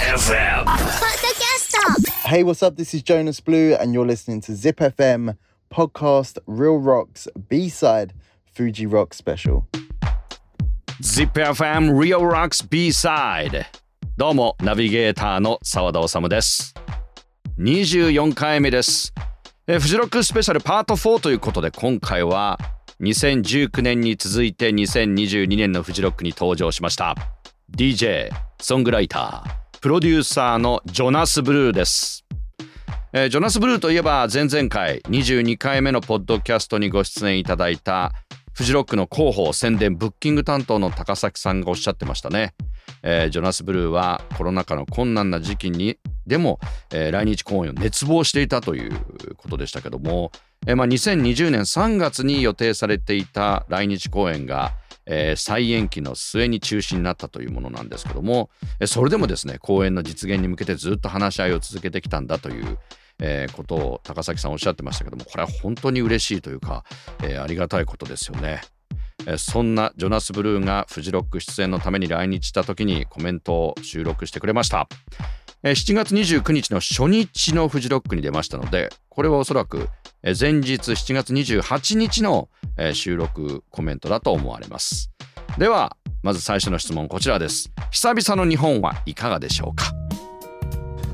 FM. Hey, what's up? This is Jonas Blue, and you're listening to Zip FM podcast Real Rocks B side Fuji Rock Special. ZIPFM Real Rocks B-Side どうもナビゲーターの澤田治です24回目ですえフジロックスペシャルパート4ということで今回は2019年に続いて2022年のフジロックに登場しました DJ ソングライタープロデューサーのジョナス・ブルーです。えジョナス・ブルーといえば前々回22回目のポッドキャストにご出演いただいたフジロックの広報宣伝ブッキング担当の高崎さんがおっしゃってましたね、えー、ジョナス・ブルーはコロナ禍の困難な時期にでも、えー、来日公演を熱望していたということでしたけども、えーまあ、2020年3月に予定されていた来日公演がえー、再延期の末に中止になったというものなんですけどもそれでもですね公演の実現に向けてずっと話し合いを続けてきたんだという、えー、ことを高崎さんおっしゃってましたけどもこれは本当に嬉しいというか、えー、ありがたいことですよね。えそんなジョナス・ブルーがフジロック出演のために来日した時にコメントを収録してくれました。え7月29日の初日のフジロックに出ましたのでこれはおそらく前日7月28日の収録コメントだと思われますではまず最初の質問こちらです久々の日本はいかがでしょうか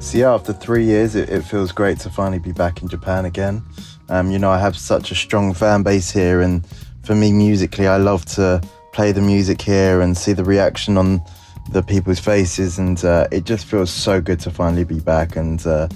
So yeah, after three years, it, it, feels great to finally be back in Japan again. Um, you know, I have such a strong fan base here, and for me, musically, I love to play the music here and see the reaction on the people's faces, and uh, it just feels so good to finally be back. And uh,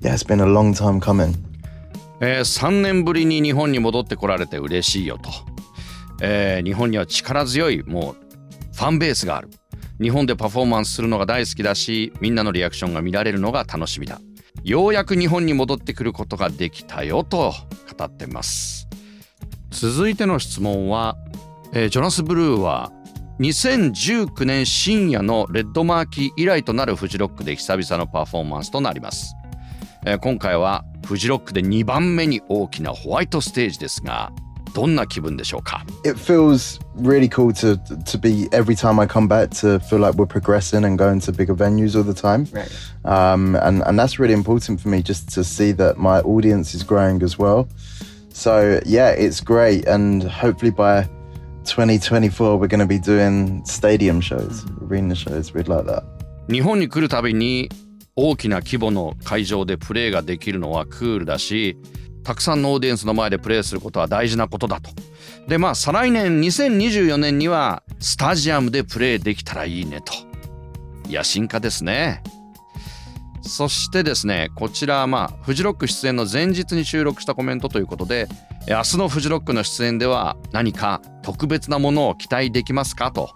yeah, it's been a long time coming. えー、3年ぶりに日本に戻ってこられて嬉しいよと、えー、日本には力強いもうファンベースがある。日本でパフォーマンスするのが大好きだしみんなのリアクションが見られるのが楽しみだ。ようやく日本に戻ってくることができたよと語ってます。続いての質問は、えー、ジョナス・ブルーは2019年深夜のレッドマーキー以来となるフジロックで久々のパフォーマンスとなります、えー、今回はフジロックで2番目に大きなホワイトステージですがどんな気分でしょうか It feels really cool to to be every time I come back to feel like we're progressing and going to bigger venues all the time. Right. Um, and and that's really important for me just to see that my audience is growing as well. So yeah, it's great, and hopefully by 2024 we're going to be doing stadium shows, arena shows. We'd like that. 日本に来るたびに 大きな規模の会場でプレーができるのはクールだしたくさんのオーディエンスの前でプレーすることは大事なことだと。でまあ再来年2024年にはスタジアムでプレーできたらいいねと。野心家ですね。そしてですねこちらまあフジロック出演の前日に収録したコメントということで明日のフジロックの出演では何か特別なものを期待できますかと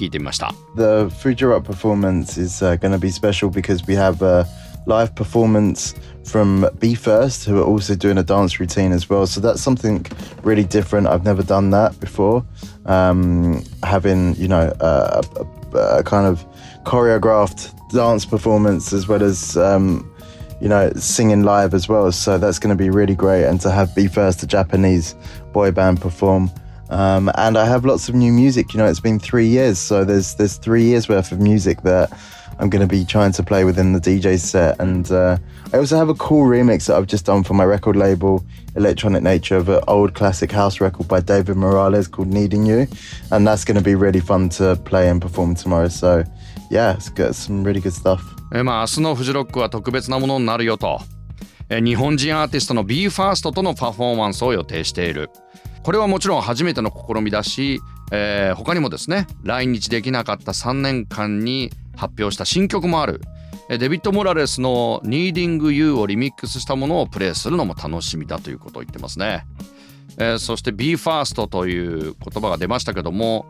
聞いてみました。The Fuji Rock performance is、uh, going to be special because we have a live performance from Be First, who are also doing a dance routine as well. So that's something really different. I've never done that before. Um, having, you know, a, a, a, kind of choreographed dance performance as well as, um, you know, singing live as well. So that's going to be really great. And to have Be First, a Japanese boy band, perform. Um, and I have lots of new music. You know, it's been three years, so there's there's three years worth of music that I'm going to be trying to play within the DJ set. And uh, I also have a cool remix that I've just done for my record label, Electronic Nature, of an old classic house record by David Morales called Needing You. And that's going to be really fun to play and perform tomorrow. So, yeah, it's got some really good stuff. えまあ、明日のフジロックは特別なものになるよと。え日本人アーティストの BE:FIRST とのパフォーマンスを予定している。 これはもちろん初めての試みだし、えー、他にもですね来日できなかった3年間に発表した新曲もある。デビッド・モラレスの「Needing You」をリミックスしたものをプレイするのも楽しみだということを言ってますね、えー、そして BE:FIRST という言葉が出ましたけども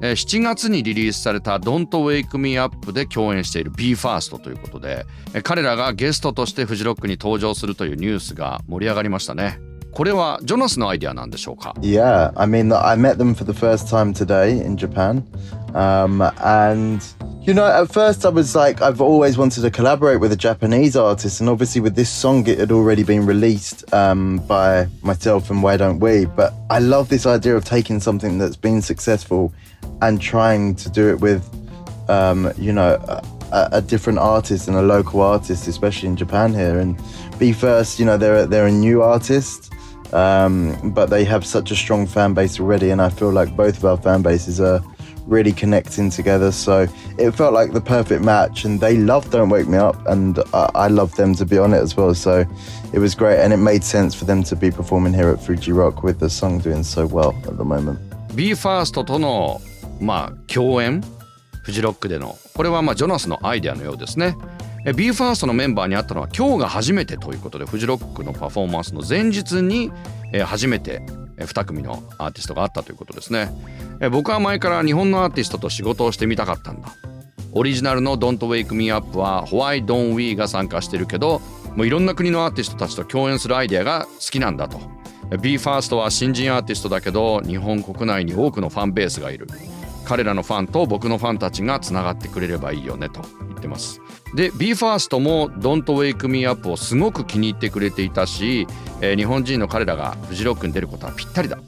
7月にリリースされた「Don't Wake Me Up」で共演している BE:FIRST ということで彼らがゲストとしてフジロックに登場するというニュースが盛り上がりましたね。これはジョナスのアイデアなんでしょうか Yeah, I mean, I met them for the first time today in Japan. Um, and, you know, at first I was like, I've always wanted to collaborate with a Japanese artist. And obviously, with this song, it had already been released um, by myself and Why Don't We? But I love this idea of taking something that's been successful and trying to do it with, um, you know, a, a, different artist and a local artist, especially in Japan here. And Be First, you know, they're they're a new artist, um, but they have such a strong fan base already, and I feel like both of our fan bases are really connecting together. So it felt like the perfect match, and they love Don't Wake Me Up, and I, I love them to be on it as well. So it was great, and it made sense for them to be performing here at Fuji Rock with the song doing so well at the moment. BE:FIRST とのまあ共演フジロックでのこれはまあジョナスのアイデアのようですね BE:FIRST のメンバーに会ったのは今日が初めてということでフジロックのパフォーマンスの前日に初めて2組のアーティストがあったということですね。僕は前から日本のアーティストと仕事をしてみたかったんだ。オリジナルの Don't Wake Me Up は Why Don't We が参加してるけどもういろんな国のアーティストたちと共演するアイデアが好きなんだと。BE:FIRST は新人アーティストだけど日本国内に多くのファンベースがいる。彼らのファンと僕のファンたちがつながってくれればいいよねと言ってます。で BE:FIRST も Don't Wake Me Up をすごく気に入ってくれていたし、えー、日本人の彼らがフジロックに出ることはぴったりだ。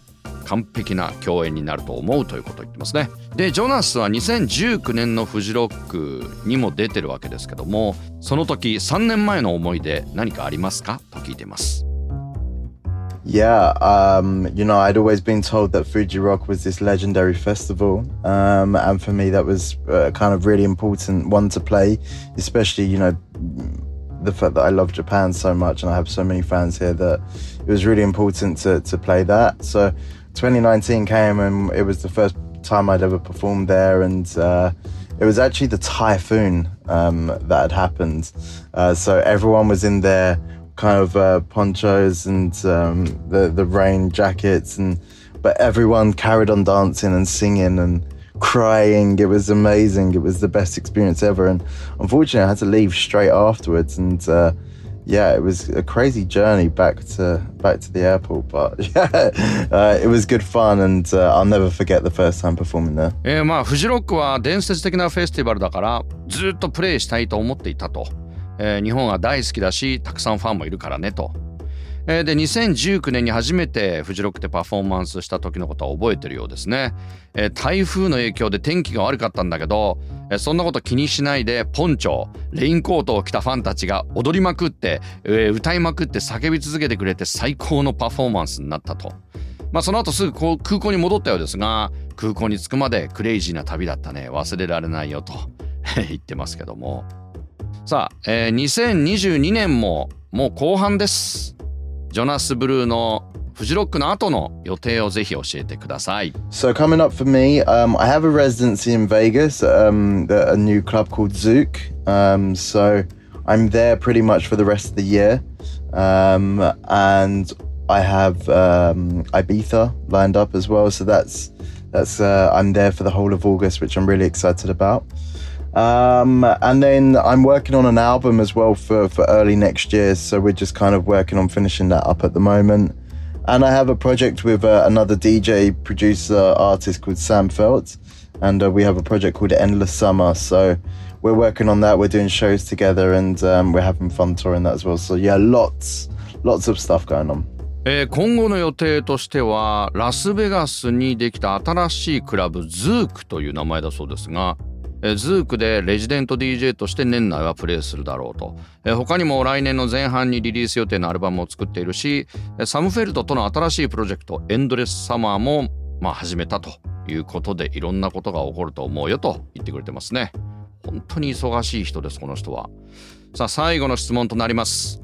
完璧な共演になると思うということを言ってますね。でジョナスは2019年のフジロックにも出てるわけですけどもその時3年前の思い出何かありますか？と聞いています。Yeah, um, you know, I'd always been told that Fuji Rock was this legendary festival. Um, and for me, that was a kind of really important one to play, especially, you know, the fact that I love Japan so much and I have so many fans here that it was really important to, to play that. So 2019 came and it was the first time I'd ever performed there. And uh, it was actually the typhoon um, that had happened. Uh, so everyone was in there kind of uh, ponchos and um, the the rain jackets, and but everyone carried on dancing and singing and crying. It was amazing. It was the best experience ever. And unfortunately, I had to leave straight afterwards. And uh, yeah, it was a crazy journey back to back to the airport. But yeah, uh, it was good fun, and uh, I'll never forget the first time performing there. えー、まあフジロックは伝説的なフェスティバルだからずっとプレイしたいと思っていたと。 えー、日本は大好きだしたくさんファンもいるからねと。で2019年に初めてフジロックでパフォーマンスした時のことは覚えてるようですね、えー、台風の影響で天気が悪かったんだけど、えー、そんなこと気にしないでポンチョレインコートを着たファンたちが踊りまくって、えー、歌いまくって叫び続けてくれて最高のパフォーマンスになったと。まあその後すぐ空港に戻ったようですが空港に着くまでクレイジーな旅だったね忘れられないよと 言ってますけども。さあ、えー、2022年ももう後半です。ジョナス・ブルーのフジロックの後の予定をぜひ教えてください。So coming up for me, um, I have a residency in Vegas, um, a new club called Zook. Um, so I'm there pretty much for the rest of the year. Um, and I have um, Ibiza lined up as well. So that's that's uh, I'm there for the whole of August, which I'm really excited about. Um, and then I'm working on an album as well for, for early next year. So we're just kind of working on finishing that up at the moment. And I have a project with uh, another DJ, producer, artist called Sam Felt. And uh, we have a project called Endless Summer. So we're working on that. We're doing shows together and um, we're having fun touring that as well. So yeah, lots, lots of stuff going on. えー、今後の予定としてはラスベガスにできた新しいクラブズークという名前だそうですが えズークでレジデント DJ として年内はプレイするだろうと、え他にも来年の前半にリリース予定のアルバムを作っているしサムフェルトとの新しいプロジェクトエンドレスサマーも、まあ、始めたということでいろんなことが起こると思うよと言ってくれてますね。本当に忙しい人ですこの人は。さあ最後の質問となります。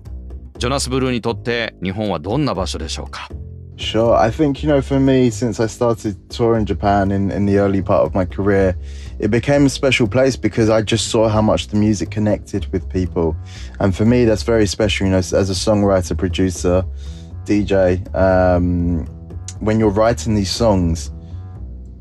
ジョナス・ブルーにとって日本はどんな場所でしょうか？Sure. I think, you know, for me, since I started touring Japan in, in the early part of my career, it became a special place because I just saw how much the music connected with people. And for me, that's very special, you know, as a songwriter, producer, DJ. Um, when you're writing these songs,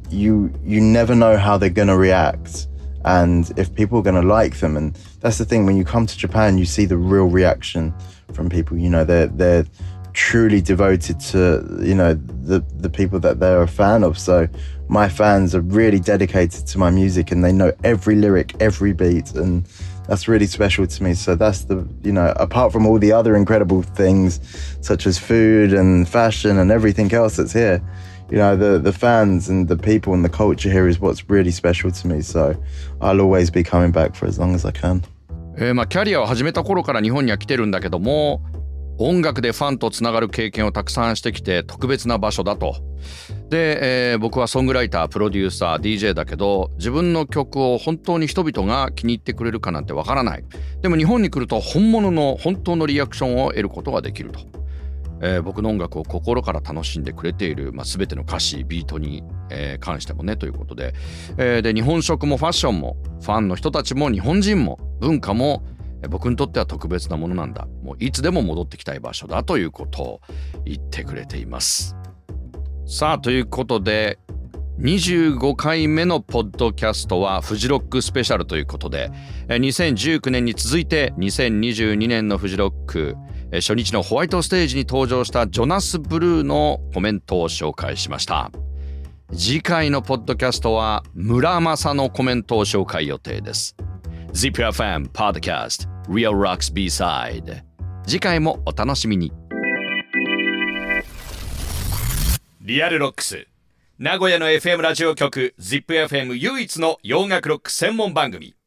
you you never know how they're going to react and if people are going to like them and that's the thing when you come to Japan you see the real reaction from people you know they're they're truly devoted to you know the the people that they're a fan of. So my fans are really dedicated to my music and they know every lyric, every beat, and that's really special to me. So that's the you know apart from all the other incredible things such as food and fashion and everything else that's here. you know, the, the fans and the people and the culture here is what's really special to me. So I'll always be coming back for as long as I can. えーまあ、キャリアを始めた頃から日本には来てるんだけども 音楽でファンとつながる経験をたくさんしてきて特別な場所だと。で、えー、僕はソングライタープロデューサー DJ だけど自分の曲を本当に人々が気に入ってくれるかなんてわからない。でも日本に来ると本物の本当のリアクションを得ることができると、えー、僕の音楽を心から楽しんでくれている、まあ、全ての歌詞ビートに、えー、関してもねということで,、えー、で日本食もファッションもファンの人たちも日本人も文化も僕にとっては特別なものなんだ。もういつでも戻ってきたい場所だということを言ってくれています。さあということで25回目のポッドキャストはフジロックスペシャルということで2019年に続いて2022年のフジロック初日のホワイトステージに登場したジョナス・ブルーのコメントを紹介しました。次回のポッドキャストは村正のコメントを紹介予定です。ZIPFM Podcast. Real Rocks B-Side. 次回もお楽しみに。 Real Rocks。名古屋の FM ラジオ局 ZIPFM 唯一の洋楽ロック専門番組。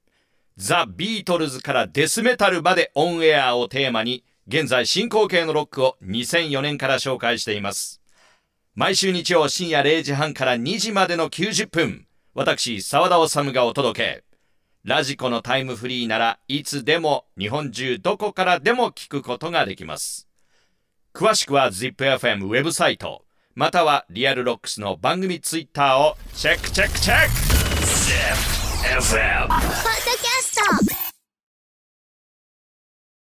ザ・ビートルズからデスメタルまでオンエアをテーマに現在進行形のロックを2004年から紹介しています。毎週日曜深夜0時半から2時までの90分私澤田治がお届け。ラジコのタイムフリーならいつでも日本中どこからでも聞くことができます。詳しくは ZIPFM ウェブサイトまたはリアルロックスの番組ツイッターをチェックチェックチェック。ZIPFM